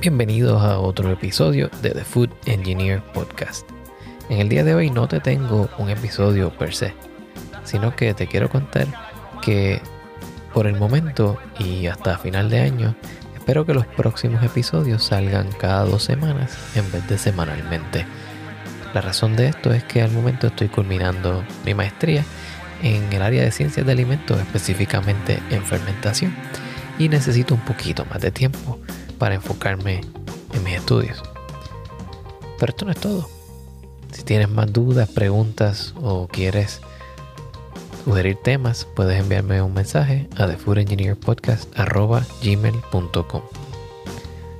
Bienvenidos a otro episodio de The Food Engineer Podcast. En el día de hoy no te tengo un episodio per se, sino que te quiero contar que por el momento y hasta final de año, espero que los próximos episodios salgan cada dos semanas en vez de semanalmente. La razón de esto es que al momento estoy culminando mi maestría en el área de ciencias de alimentos, específicamente en fermentación, y necesito un poquito más de tiempo para enfocarme en mis estudios. Pero esto no es todo. Si tienes más dudas, preguntas o quieres sugerir temas, puedes enviarme un mensaje a thefoodengineerpodcast.gmail.com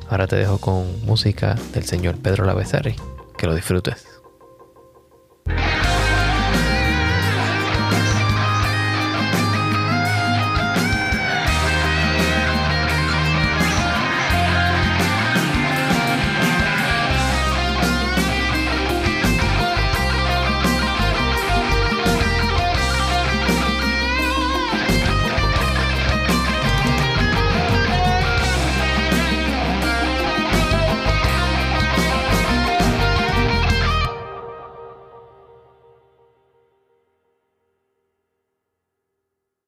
Ahora te dejo con música del señor Pedro Lavezari. Que lo disfrutes.